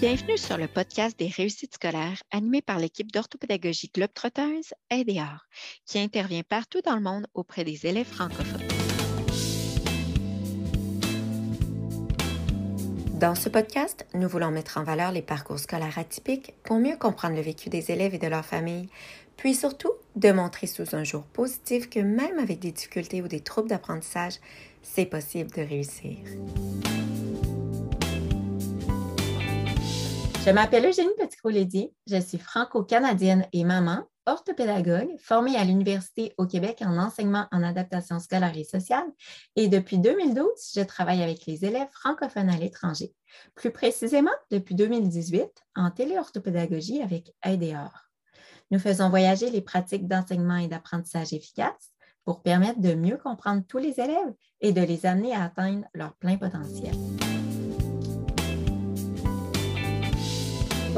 Bienvenue sur le podcast des réussites scolaires animé par l'équipe d'orthopédagogie Globetrotters AIDR, qui intervient partout dans le monde auprès des élèves francophones. Dans ce podcast, nous voulons mettre en valeur les parcours scolaires atypiques pour mieux comprendre le vécu des élèves et de leurs familles, puis surtout de montrer sous un jour positif que même avec des difficultés ou des troubles d'apprentissage, c'est possible de réussir. Je m'appelle Eugénie petit je suis franco-canadienne et maman, orthopédagogue, formée à l'Université au Québec en enseignement en adaptation scolaire et sociale. Et depuis 2012, je travaille avec les élèves francophones à l'étranger. Plus précisément, depuis 2018, en téléorthopédagogie avec AIDR. Nous faisons voyager les pratiques d'enseignement et d'apprentissage efficaces pour permettre de mieux comprendre tous les élèves et de les amener à atteindre leur plein potentiel.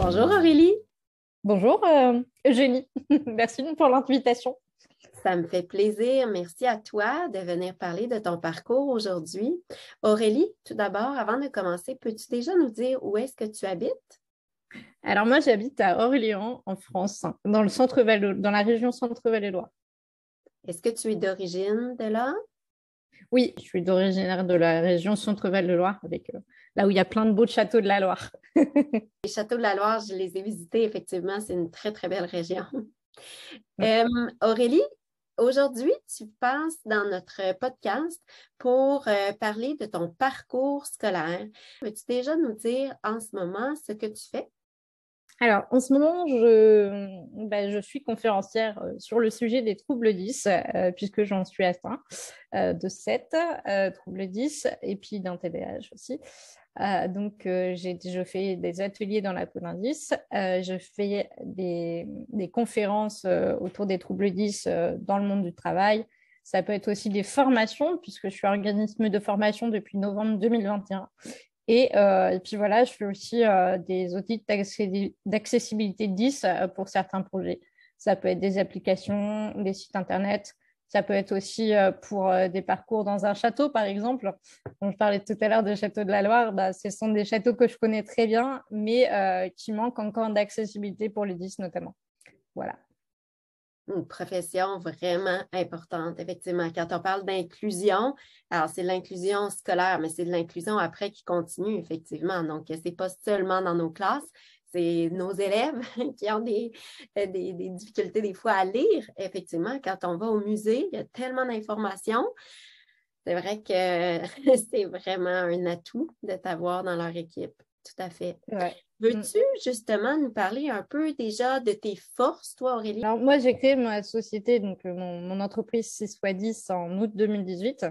Bonjour Aurélie. Bonjour euh, Eugénie. Merci pour l'invitation. Ça me fait plaisir. Merci à toi de venir parler de ton parcours aujourd'hui. Aurélie, tout d'abord, avant de commencer, peux-tu déjà nous dire où est-ce que tu habites? Alors moi, j'habite à Orléans, en France, dans le centre dans la région Centre-Val-et-Loire. Est-ce que tu es d'origine de là? Oui, je suis d'origine de la région Centre-Val-de-Loire, avec euh, là où il y a plein de beaux châteaux de la Loire. les châteaux de la Loire, je les ai visités, effectivement, c'est une très, très belle région. Euh, Aurélie, aujourd'hui, tu passes dans notre podcast pour euh, parler de ton parcours scolaire. Peux-tu déjà nous dire en ce moment ce que tu fais? Alors, en ce moment, je, je suis conférencière euh, sur le sujet des troubles 10, euh, puisque j'en suis atteint euh, de 7 troubles 10 et puis d'un TDAH aussi. donc, je fais des ateliers dans la peau d'indice, je fais des, des conférences autour des troubles 10 dans le monde du travail. Ça peut être aussi des formations, puisque je suis organisme de formation depuis novembre 2021. Euh, et, puis voilà, je fais aussi euh, des outils d'accessibilité 10 euh, pour certains projets. Ça peut être des applications, des sites Internet. Ça peut être aussi pour des parcours dans un château, par exemple. je parlais tout à l'heure des châteaux de la Loire. Bah, ce sont des châteaux que je connais très bien, mais qui manquent encore d'accessibilité pour les 10 notamment. Voilà une profession vraiment importante, effectivement. Quand on parle d'inclusion, alors c'est l'inclusion scolaire, mais c'est de l'inclusion après qui continue, effectivement. Donc, ce n'est pas seulement dans nos classes, c'est nos élèves qui ont des, des, difficultés des fois à lire. Effectivement, quand on va au musée, il y a tellement d'informations. C'est vrai que c'est vraiment un atout de t'avoir dans leur équipe. Tout à fait. Veux-tu justement nous parler un peu déjà de tes forces, toi, Aurélie? Alors, moi, j'ai créé ma société, donc euh, mon, entreprise 6 x 10 en août 2018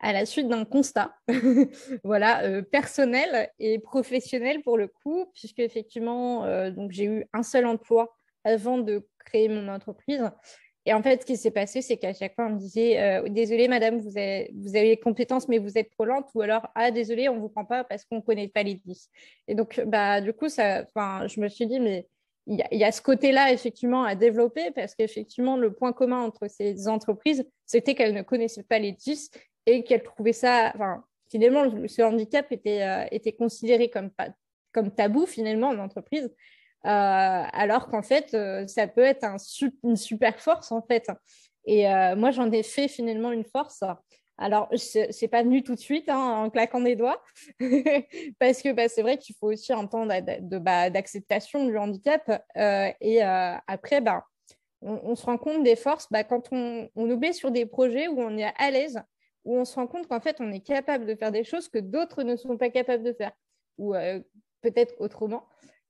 à la suite d'un constat, voilà, euh, personnel et professionnel pour le coup, puisque effectivement, euh, donc j'ai eu un seul emploi avant de créer mon entreprise et en fait, ce qui s'est passé, c'est qu'à chaque fois, on me disait euh, Désolé, madame, vous avez, les compétences, mais vous êtes trop lente. Ou alors Ah, désolé, on ne vous prend pas parce qu'on ne connaît pas les 10. Et donc, bah, du coup, ça, je me suis dit Mais il y, a ce côté-là, effectivement, à développer parce qu'effectivement, le point commun entre ces entreprises, c'était qu'elles ne connaissaient pas les 10 et qu'elles trouvaient ça. Finalement, ce handicap était, euh, était considéré comme, comme tabou, finalement, en entreprise. Euh, alors qu'en fait, euh, ça peut être une super force, en fait. Et euh, moi, j'en ai fait finalement une force. Alors, c'est pas venu tout de suite, hein, en claquant des doigts, parce que bah, c'est vrai qu'il faut aussi un temps bah, d'acceptation du handicap. et après, bah, on, se rend compte des forces quand on, on, met sur des projets où on est à l'aise, où on se rend compte qu'en fait, on est capable de faire des choses que d'autres ne sont pas capables de faire, ou peut-être autrement.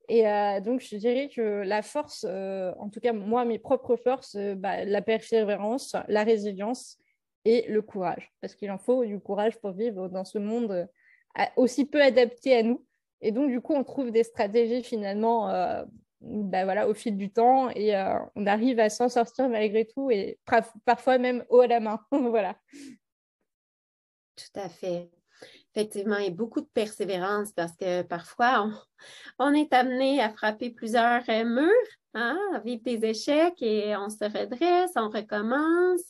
Et euh, donc, je dirais que la force, euh, en tout cas, moi, mes propres forces, euh, bah, la persévérance, la résilience et le courage. Parce qu'il en faut du courage pour vivre dans ce monde aussi peu adapté à nous. Et donc, du coup, on trouve des stratégies finalement bah, voilà, au fil du temps et on arrive à s'en sortir malgré tout et parfois même haut à la main. voilà. Tout à fait effectivement, et beaucoup de persévérance parce que parfois, on, est amené à frapper plusieurs euh, murs, hein, à vivre des échecs et on se redresse, on recommence.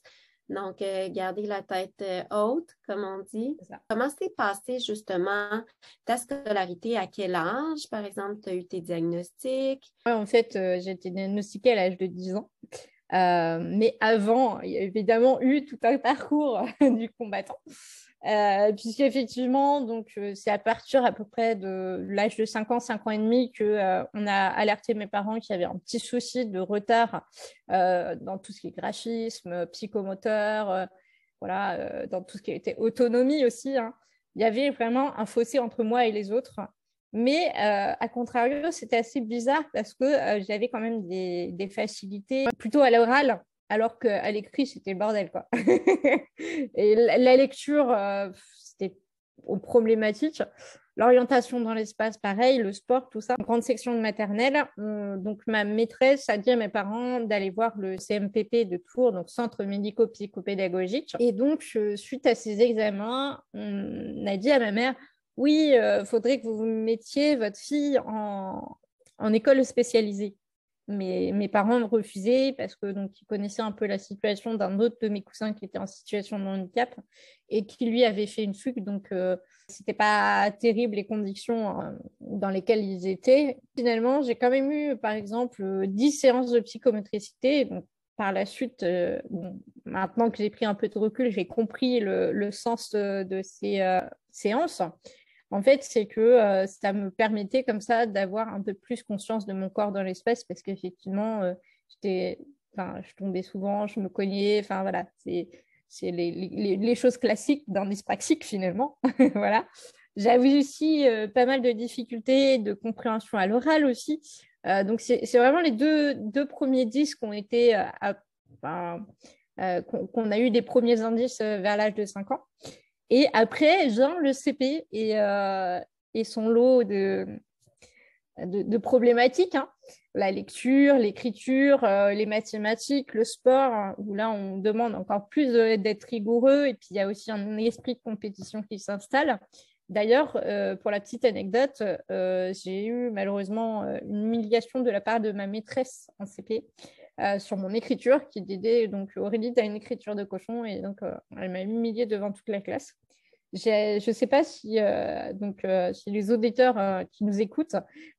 Donc, euh, garder la tête euh, haute, comme on dit. Comment s'est passé justement ta scolarité? À quel âge, par exemple, tu as eu tes diagnostics? en fait, j'ai été diagnostiquée à l'âge de 10 ans. mais avant, il y a évidemment eu tout un parcours du combattant. Euh, puisqu'effectivement, donc euh, c'est à partir à peu près de l'âge de 5 ans, 5 ans et demi que euh, on a alerté mes parents qu'il y avait un petit souci de retard dans tout ce qui est graphisme, psychomoteur, voilà, dans tout ce qui était autonomie aussi. Hein. Il y avait vraiment un fossé entre moi et les autres. Mais à contrario, c'était assez bizarre parce que j'avais quand même des, des facilités plutôt à l'oral alors qu'à l'écrit, c'était le bordel. Quoi. et la, lecture, euh, c'était problématique. L'orientation dans l'espace, pareil, le sport, tout ça. En grande section de maternelle, donc ma maîtresse a dit à mes parents d'aller voir le CMPP de Tours, donc Centre médico-psychopédagogique. Et donc, euh, suite à ces examens, on a dit à ma mère, oui, il euh, faudrait que vous mettiez votre fille en école spécialisée mes parents me refusaient parce que donc ils connaissaient un peu la situation d'un autre de mes cousins qui était en situation de handicap et qui lui avait fait une fugue. Donc euh, c'était pas terrible les conditions euh, dans lesquelles ils étaient. Finalement j'ai quand même eu par exemple 10 séances de psychomotricité. Donc par la suite, euh, maintenant que j'ai pris un peu de recul, j'ai compris le, sens de, ces séances en fait, c'est que euh, ça me permettait comme ça d'avoir un peu plus conscience de mon corps dans l'espace parce qu'effectivement, euh, j'étais, je tombais souvent, je me cognais, enfin voilà, c'est, c'est les, choses classiques d'un dyspraxique finalement. voilà. J'avais aussi euh, pas mal de difficultés de compréhension à l'oral aussi. donc, c'est, vraiment les deux, deux premiers disques ont été, qu'on a eu des premiers indices vers l'âge de 5 ans. Et après, vient le CP euh, et, son lot de, problématiques. Hein. La lecture, l'écriture, euh, les mathématiques, le sport, hein, où là, on demande encore plus d'être rigoureux. Et puis, il y a aussi un esprit de compétition qui s'installe. D'ailleurs, euh, pour la petite anecdote, j'ai eu malheureusement une humiliation de la part de ma maîtresse en CP sur mon écriture, qui disait donc Aurélie, tu as une écriture de cochon, et donc elle m'a humiliée devant toute la classe. Je ne sais pas si, euh, donc, euh, si les auditeurs euh, qui nous écoutent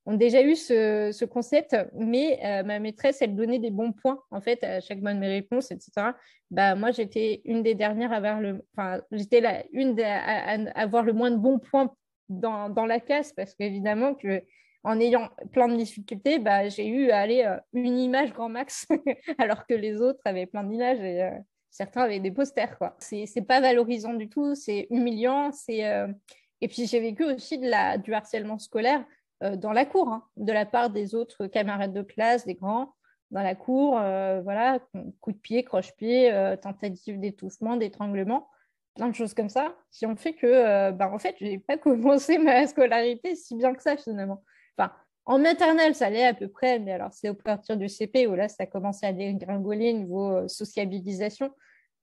ont déjà eu ce, concept, mais ma maîtresse, elle donnait des bons points en fait à chaque bonne réponses, etc. Bah, moi, j'étais une des dernières à avoir le, enfin, j'étais une à, avoir le moins de bons points dans, dans la classe parce qu'évidemment que en ayant plein de difficultés, bah, j'ai eu à aller une image grand max, alors que les autres avaient plein d'images. Et, certains avaient des posters. quoi. C'est pas valorisant du tout, c'est humiliant. c'est euh, Et puis j'ai vécu aussi de la, du harcèlement scolaire euh, dans la cour, hein, de la part des autres camarades de classe, des grands, dans la cour, euh, voilà, coup de pied, croche-pied, tentative d'étouffement, d'étranglement, plein de choses comme ça, qui ont fait que, bah, en fait, je n'ai pas commencé ma scolarité si bien que ça finalement. En maternelle, ça allait à peu près, mais alors c'est à partir du CP où là, ça a commencé à dégringoler niveau sociabilisation.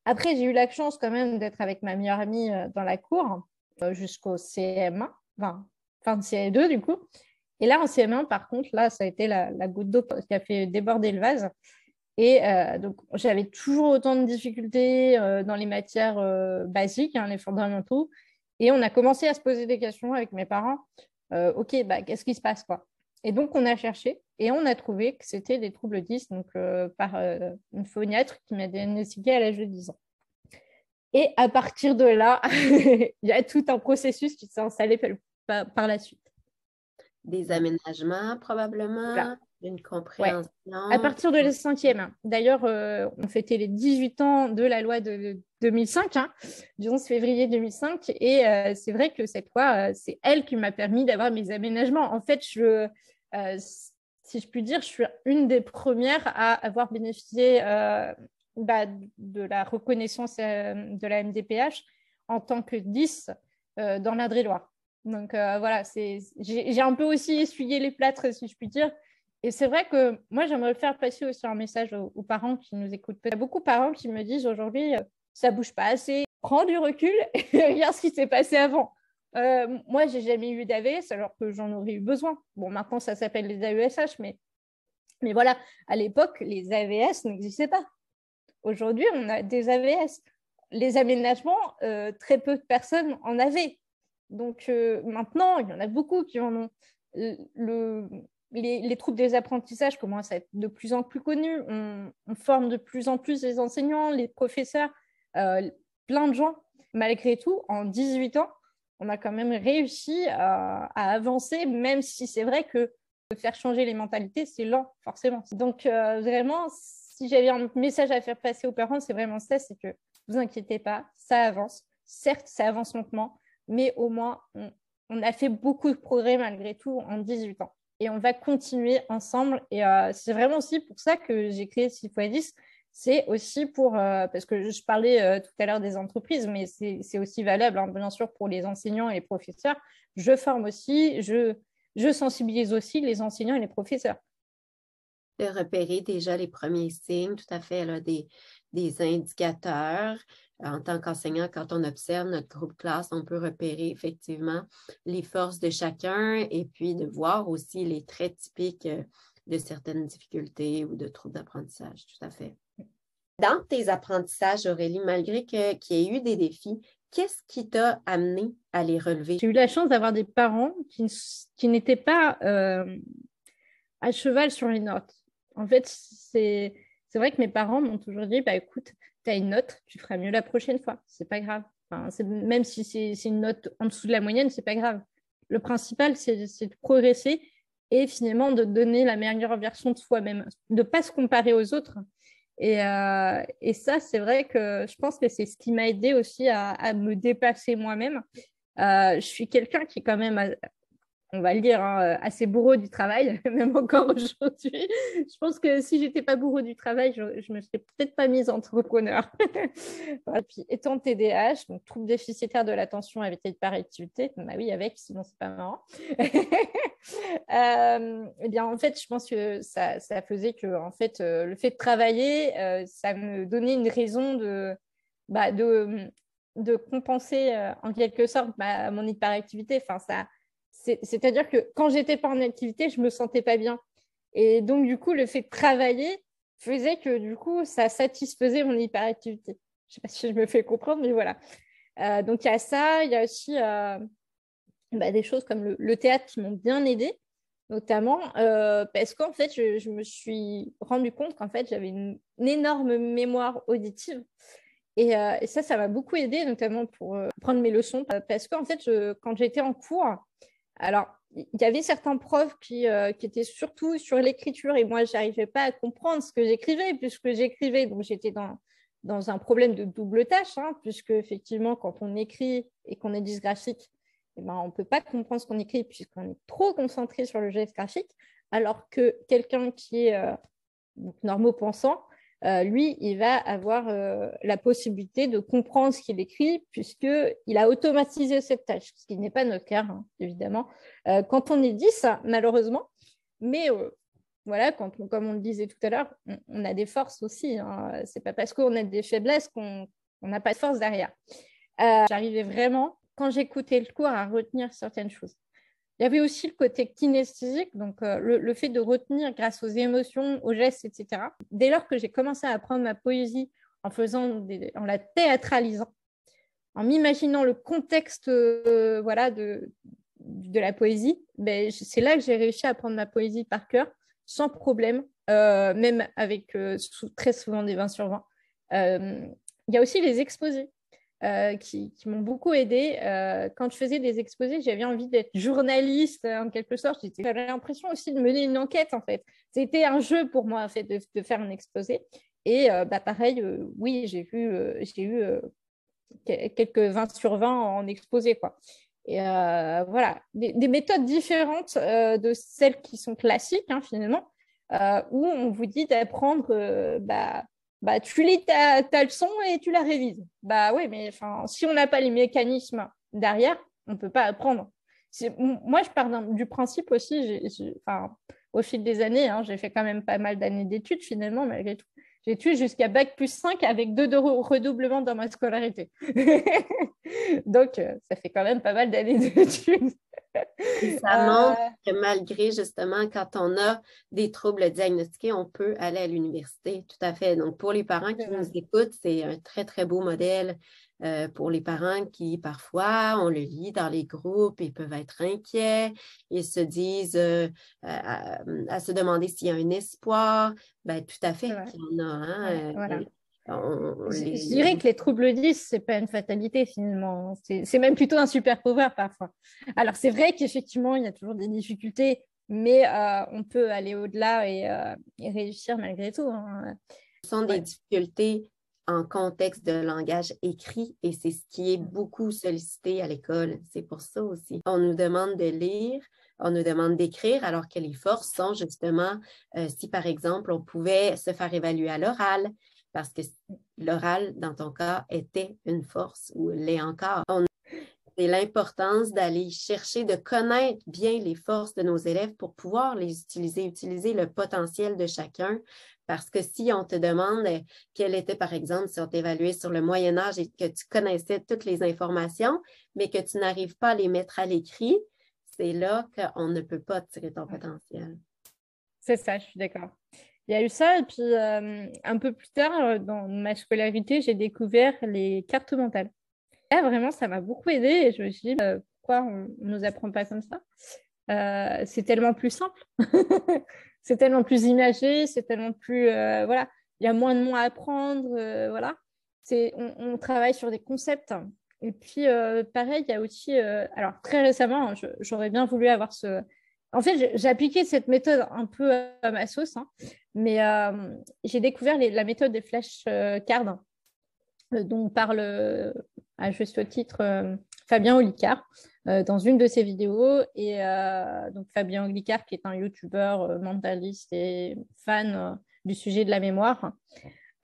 Après, j'ai eu la chance quand même d'être avec ma meilleure amie euh, dans la cour euh, jusqu'au CM1, enfin, fin de CM2 du coup. Et là, en CM1, par contre, là, ça a été la, goutte d'eau qui a fait déborder le vase. Et euh, donc, j'avais toujours autant de difficultés dans les matières basiques, hein, les fondamentaux. Et on a commencé à se poser des questions avec mes parents. OK, bah, qu'est-ce qui se passe quoi? Et donc, on a cherché et on a trouvé que c'était des troubles 10, donc euh, par euh, une phoniatre qui m'a diagnostiqué à l'âge de 10 ans. Et à partir de là, il y a tout un processus qui s'est installé par, la suite. Des aménagements, probablement, une compréhension. À partir de la cinquième. D'ailleurs, euh, on fêtait les 18 ans de la loi de 2005, hein, du 11 février 2005. Et c'est vrai que cette loi, c'est elle qui m'a permis d'avoir mes aménagements. En fait, je si je puis dire, je suis une des premières à avoir bénéficié euh, bah, de la reconnaissance euh, de la MDPH en tant que 10 euh, dans l'Indre-et-Loire. Donc voilà, j'ai un peu aussi essuyé les plâtres, si je puis dire. Et c'est vrai que moi, j'aimerais faire passer aussi un message aux, parents qui nous écoutent. Il y a beaucoup de parents qui me disent aujourd'hui, ça bouge pas assez, prends du recul et regarde ce qui s'est passé avant. Euh, moi, j'ai jamais eu d'AVS alors que j'en aurais eu besoin. Bon, maintenant, ça s'appelle les AESH, mais, mais voilà, à l'époque, les AVS n'existaient pas. Aujourd'hui, on a des AVS. Les aménagements, très peu de personnes en avaient. Donc maintenant, il y en a beaucoup qui en ont. Le, les, troubles des apprentissages commencent à être de plus en plus connus. On, forme de plus en plus les enseignants, les professeurs, euh, plein de gens. Malgré tout, en 18 ans, on a quand même réussi à, avancer, même si c'est vrai que faire changer les mentalités, c'est lent, forcément. Donc, euh, vraiment, si j'avais un message à faire passer aux parents, c'est vraiment ça, c'est que vous inquiétez pas, ça avance. Certes, ça avance lentement, mais au moins, on a fait beaucoup de progrès malgré tout en 18 ans et on va continuer ensemble. Et euh, c'est vraiment aussi pour ça que j'ai créé 6 x 10. C'est aussi pour, euh, parce que je parlais euh, tout à l'heure des entreprises, mais c'est aussi valable, hein, bien sûr, pour les enseignants et les professeurs. Je forme aussi, je, sensibilise aussi les enseignants et les professeurs. De repérer déjà les premiers signes, tout à fait, là, des, des indicateurs en tant qu'enseignant, quand on observe notre groupe classe, on peut repérer effectivement les forces de chacun et puis de voir aussi les traits typiques euh, de certaines difficultés ou de troubles d'apprentissage. Tout à fait. Dans tes apprentissages, Aurélie, malgré qu'il y ait eu des défis, qu'est-ce qui t'a amené à les relever? J'ai eu la chance d'avoir des parents qui, n'étaient pas euh, à cheval sur les notes. En fait, c'est vrai que mes parents m'ont toujours dit, bah, écoute, tu as une note, tu feras mieux la prochaine fois. C'est pas grave. même si c'est une note en dessous de la moyenne, c'est pas grave. Le principal, c'est de progresser et finalement de donner la meilleure version de soi-même, de ne pas se comparer aux autres. Et, euh, et ça, c'est vrai que je pense que c'est ce qui m'a aidé aussi à, me dépasser moi-même. Euh, je suis quelqu'un qui quand même on va le dire, hein, euh, assez bourreau du travail, même encore aujourd'hui. Je pense que si j'étais pas bourreau du travail, je, ne me serais peut-être pas mise entrepreneur. Et Puis étant TDAH, donc trouble déficitaire de l'attention avec hyperactivité, bah oui, avec, sinon c'est pas marrant. euh, eh bien, en fait, je pense que ça, faisait que, en fait, euh, le fait de travailler, euh, ça me donnait une raison de, bah, de, de compenser en quelque sorte bah, mon hyperactivité. Enfin, ça c'est-à-dire que quand j'étais pas en activité, je me sentais pas bien. Et donc, du coup, le fait de travailler faisait que, du coup, ça satisfaisait mon hyperactivité. Je sais pas si je me fais comprendre, mais voilà. Euh, donc, il y a ça. Il y a aussi euh, bah, des choses comme le, théâtre qui m'ont bien aidé, notamment euh, parce qu'en fait, je, me suis rendu compte qu'en fait, j'avais une, énorme mémoire auditive. Et, ça, ça m'a beaucoup aidé, notamment pour prendre mes leçons, parce qu'en fait, quand j'étais en cours, alors, il y avait certains profs euh, qui, étaient surtout sur l'écriture et moi, je n'arrivais pas à comprendre ce que j'écrivais puisque j'écrivais. Donc, j'étais dans, dans un problème de double tâche, hein, puisque effectivement, quand on écrit et qu'on est dysgraphique, eh ben, on ne peut pas comprendre ce qu'on écrit puisqu'on est trop concentré sur le geste graphique, alors que quelqu'un qui est euh, normaux-pensant, euh, lui, il va avoir euh, la possibilité de comprendre ce qu'il écrit puisqu'il a automatisé cette tâche, ce qui n'est pas notre cas, hein, évidemment. Euh, quand on est 10, malheureusement, mais voilà, comme on le disait tout à l'heure, on, a des forces aussi. Hein. Ce n'est pas parce qu'on a des faiblesses qu'on n'a pas de force derrière. J'arrivais vraiment, quand j'écoutais le cours, à retenir certaines choses. Il y avait aussi le côté kinesthésique, donc euh, le, fait de retenir grâce aux émotions, aux gestes, etc. Dès lors que j'ai commencé à apprendre ma poésie en, faisant en la théâtralisant, en m'imaginant le contexte euh, voilà, de, la poésie, ben, c'est là que j'ai réussi à apprendre ma poésie par cœur, sans problème, euh, même avec très souvent des 20 sur 20. Il y a aussi les exposés. Euh, qui, m'ont beaucoup aidé. Euh, quand je faisais des exposés, j'avais envie d'être journaliste en quelque sorte. J'avais l'impression aussi de mener une enquête en fait. C'était un jeu pour moi en fait de, faire un exposé. Et euh, bah, pareil, oui, j'ai eu quelques 20 sur 20 en exposé quoi. Et voilà, des, méthodes différentes de celles qui sont classiques hein, finalement, où on vous dit d'apprendre bah, bah, tu lis ta, leçon et tu la révises. Bah oui, mais si on n'a pas les mécanismes derrière, on ne peut pas apprendre. Moi, je pars du principe aussi, au fil des années, hein, j'ai fait quand même pas mal d'années d'études finalement, malgré tout. J'ai étudié jusqu'à Bac plus 5 avec deux de redoublement dans ma scolarité. Donc, euh, ça fait quand même pas mal d'années d'études. ça montre que malgré justement quand on a des troubles diagnostiqués, on peut aller à l'université. Tout à fait. Donc, pour les parents qui nous écoutent, c'est un très, très beau modèle euh, pour les parents qui, parfois, on le lit dans les groupes et peuvent être inquiets et se disent euh, à, se demander s'il y a un espoir. Ben, tout à fait, il y en a. Hein, euh, je, dirais que les troubles 10, ce n'est pas une fatalité finalement. C'est même plutôt un super pouvoir parfois. Alors, c'est vrai qu'effectivement, il y a toujours des difficultés, mais on peut aller au-delà et, réussir malgré tout. Hein. Ce sont des difficultés en contexte de langage écrit et c'est ce qui est beaucoup sollicité à l'école. C'est pour ça aussi. On nous demande de lire, on nous demande d'écrire, alors que les forces sont justement, euh, si par exemple on pouvait se faire évaluer à l'oral, parce que l'oral, dans ton cas, était une force ou l'est encore. C'est l'importance d'aller chercher, de connaître bien les forces de nos élèves pour pouvoir les utiliser, utiliser le potentiel de chacun parce que si on te demande euh, quel était, par exemple, si on t'évaluait sur le Moyen Âge et que tu connaissais toutes les informations, mais que tu n'arrives pas à les mettre à l'écrit, c'est là qu'on ne peut pas tirer ton potentiel. C'est ça, je suis d'accord. Il y a eu ça, et puis euh, un peu plus tard, euh, dans ma scolarité, j'ai découvert les cartes mentales. Là, vraiment, ça m'a beaucoup aidé et je me suis dit, pourquoi on ne nous apprend pas comme ça? C'est tellement plus simple. c'est tellement plus imagé, c'est tellement plus. Euh, voilà, il y a moins de mots à apprendre. Euh, voilà. C'est, on, travaille sur des concepts. Et puis, euh, pareil, il y a aussi. alors, très récemment, j'aurais bien voulu avoir ce. En fait, j'ai appliqué cette méthode un peu à ma sauce, hein, mais j'ai découvert la méthode des flashcards dont parle à juste titre Fabien Olicard. Euh, dans une de ses vidéos. Et euh, donc Fabien Olicard, qui est un youtubeur euh, mentaliste et fan du sujet de la mémoire.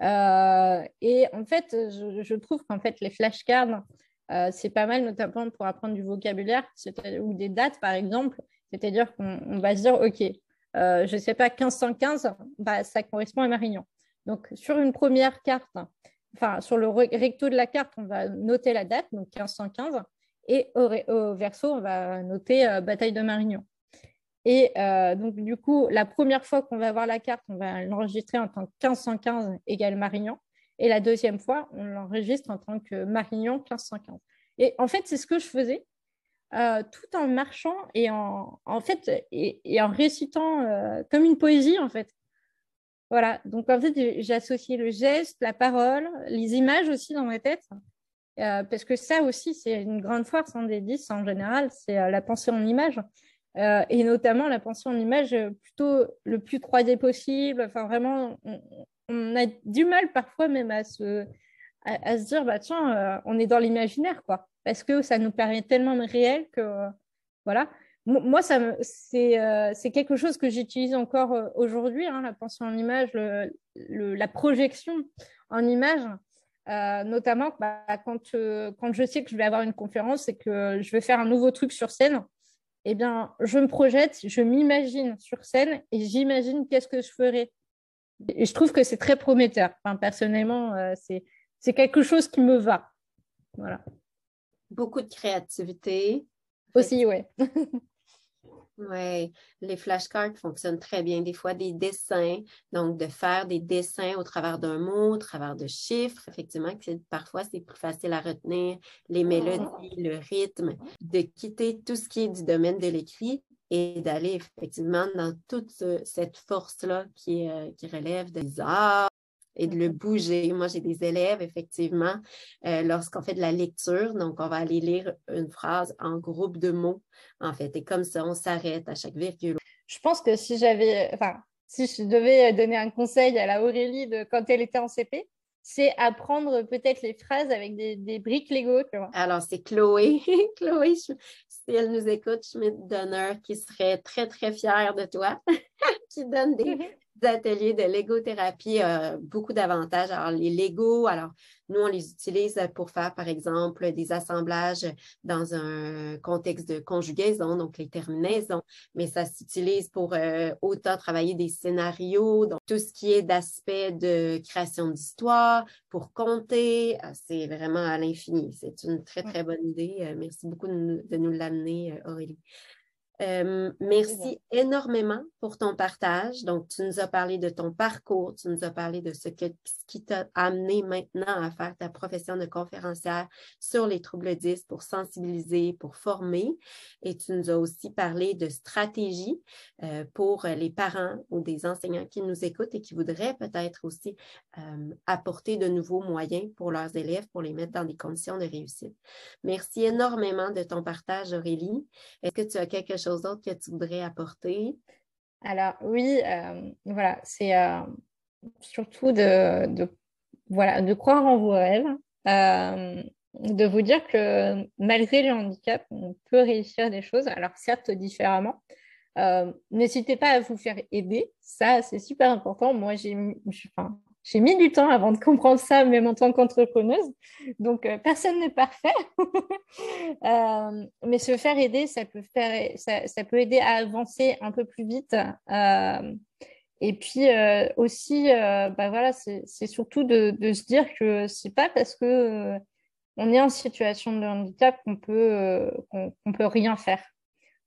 et en fait, je, trouve qu'en fait, les flashcards, c'est pas mal, notamment pour apprendre du vocabulaire ou des dates, par exemple. C'est-à-dire qu'on va se dire, OK, je ne sais pas, 1515, bah, ça correspond à Marignan. Donc, sur une première carte, enfin, sur le recto de la carte, on va noter la date, donc 1515. Et au, verso, on va noter euh, bataille de Marignan. Et euh, donc, du coup, la première fois qu'on va voir la carte, on va l'enregistrer en tant que 1515 égale Marignan. Et la deuxième fois, on l'enregistre en tant que Marignan 1515. Et en fait, c'est ce que je faisais euh, tout en marchant et en, en fait, et, en récitant comme une poésie, en fait. Voilà. Donc, en fait, j'ai associé le geste, la parole, les images aussi dans ma tête. Euh, parce que ça aussi, c'est une grande force hein, des 10 en général, c'est euh, la pensée en image. Euh, et notamment la pensée en image plutôt le plus 3D possible. Enfin, vraiment, on, a du mal parfois même à se, dire, bah, tiens, on est dans l'imaginaire, quoi. Parce que ça nous paraît tellement réel que, voilà. Moi, c'est quelque chose que j'utilise encore aujourd'hui, hein, la pensée en image, la projection en image. Euh, notamment bah, quand, euh, quand je sais que je vais avoir une conférence et que je vais faire un nouveau truc sur scène, eh bien, je me projette, je m'imagine sur scène et j'imagine qu'est-ce que je ferai. Et je trouve que c'est très prometteur. Enfin, personnellement, euh, c'est quelque chose qui me va. Voilà. Beaucoup de créativité. Aussi, oui. Oui, les flashcards fonctionnent très bien. Des fois, des dessins, donc de faire des dessins au travers d'un mot, au travers de chiffres, effectivement, que parfois c'est plus facile à retenir, les mélodies, le rythme, de quitter tout ce qui est du domaine de l'écrit et d'aller effectivement dans toute cette force-là qui, euh, qui relève des arts, et de le bouger. Moi, j'ai des élèves, effectivement, euh, lorsqu'on fait de la lecture, donc on va aller lire une phrase en groupe de mots, en fait. Et comme ça, on s'arrête à chaque virgule. Je pense que si j'avais, enfin, si je devais donner un conseil à la Aurélie de quand elle était en CP, c'est apprendre peut-être les phrases avec des, briques Lego. Tu vois. Alors, c'est Chloé. Chloé, si elle nous écoute, Schmidt Donner, qui serait très, très fière de toi. qui donne des, ateliers de légothérapie euh, beaucoup d'avantages. Alors, les Legos, alors, nous, on les utilise pour faire, par exemple, des assemblages dans un contexte de conjugaison, donc les terminaisons, mais ça s'utilise pour euh, autant travailler des scénarios, donc tout ce qui est d'aspect de création d'histoire, pour compter, euh, c'est vraiment à l'infini. C'est une très, très bonne idée. merci beaucoup de nous l'amener, Aurélie. Euh, merci énormément pour ton partage. Donc, tu nous as parlé de ton parcours, tu nous as parlé de ce, qui t'a amené maintenant à faire ta profession de conférencière sur les troubles 10 pour sensibiliser, pour former. Et tu nous as aussi parlé de stratégie euh, pour les parents ou des enseignants qui nous écoutent et qui voudraient peut-être aussi euh, apporter de nouveaux moyens pour leurs élèves pour les mettre dans des conditions de réussite. Merci énormément de ton partage, Aurélie. Est-ce que tu as quelque chose d'autres que tu voudrais apporter? Alors oui, euh, voilà, c'est euh, surtout de, voilà, de croire en vos rêves, euh, de vous dire que malgré le handicap, on peut réussir des choses, alors certes différemment. N'hésitez pas à vous faire aider, ça c'est super important. Moi, j'ai, enfin, j'ai mis du temps avant de comprendre ça, même en tant qu'entrepreneuse. Donc, euh, personne n'est parfait. Euh, mais se faire aider, ça peut, faire, ça, peut aider à avancer un peu plus vite. Euh, et puis aussi, bah voilà, c'est surtout de, de, se dire que c'est pas parce que on est en situation de handicap qu'on peut, qu'on peut rien faire.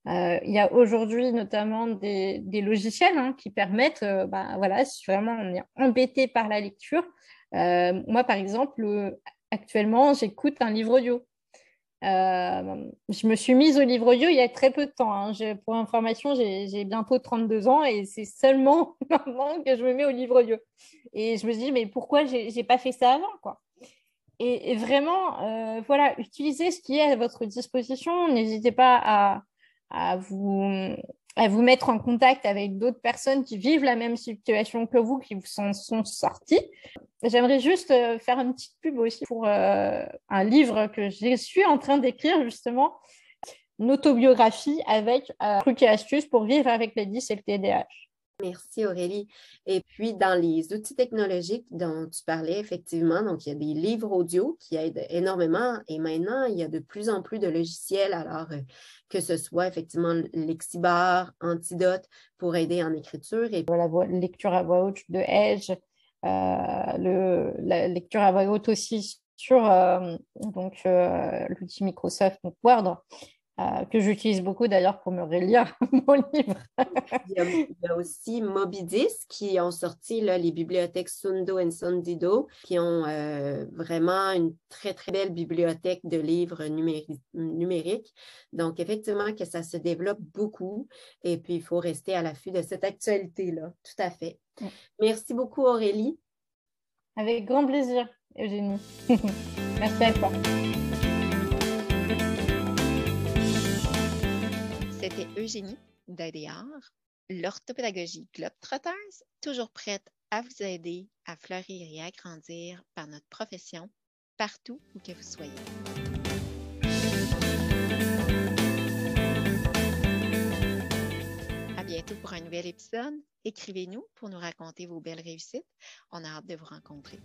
Euh, il y a aujourd'hui notamment des, logiciels hein, qui permettent, euh, bah, voilà, si vraiment on est embêté par la lecture, euh, moi par exemple, actuellement, j'écoute un livre audio. je me suis mise au livre audio il y a très peu de temps. Hein. Pour information, j'ai bientôt 32 ans et c'est seulement maintenant que je me mets au livre audio. Et je me dis, mais pourquoi je n'ai pas fait ça avant quoi? Et, et, vraiment, voilà, utilisez ce qui est à votre disposition. N'hésitez pas à, à vous, à vous mettre en contact avec d'autres personnes qui vivent la même situation que vous, qui vous en sont sortis. J'aimerais juste euh, faire une petite pub aussi pour euh, un livre que je suis en train d'écrire justement, une autobiographie avec euh, trucs et astuces pour vivre avec les 10 et le TDAH. Merci Aurélie. Et puis, dans les outils technologiques dont tu parlais, effectivement, donc il y a des livres audio qui aident énormément et maintenant, il y a de plus en plus de logiciels, alors euh, que ce soit effectivement Lexibar, Antidote pour aider en écriture. Et la lecture à voix haute de Edge, euh, la lecture à voix haute aussi sur euh, l'outil Microsoft Word euh, que j'utilise beaucoup d'ailleurs pour me relire mon livre. il, y a, aussi Mobidis qui ont sorti là, les bibliothèques Sundo et Sundido, qui ont euh, vraiment une très, très belle bibliothèque de livres numériques. Donc, effectivement, que ça se développe beaucoup et puis il faut rester à l'affût de cette actualité-là. Tout à fait. Merci beaucoup, Aurélie. Avec grand plaisir, Eugénie. Merci à toi. Eugénie d'ADR, l'orthopédagogie Globetrotters, toujours prête à vous aider à fleurir et à grandir par notre profession partout où que vous soyez. À bientôt pour un nouvel épisode. Écrivez-nous pour nous raconter vos belles réussites. On a hâte de vous rencontrer.